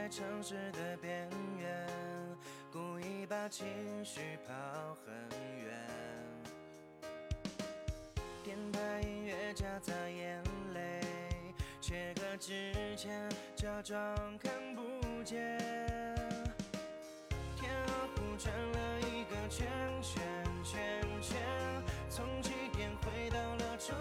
在城市的边缘，故意把情绪抛很远。电台音乐夹杂眼泪，切割之前假装看不见。天鹅湖转了一个圈圈圈圈，从起点回到了终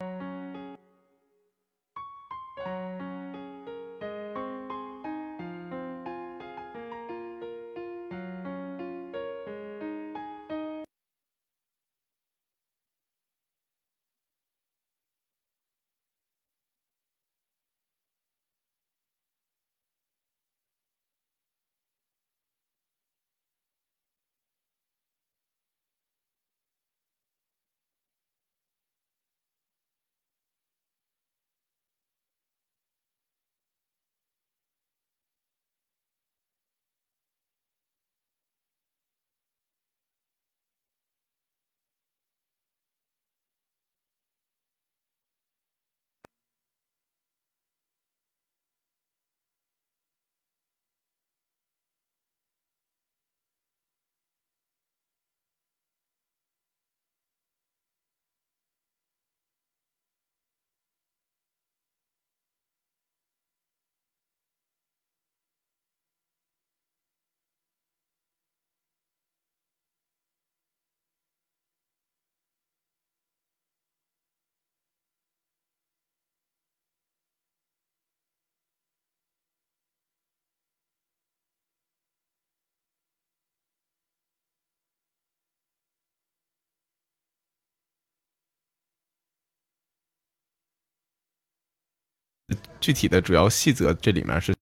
Thank you. 具体的主要细则这里面是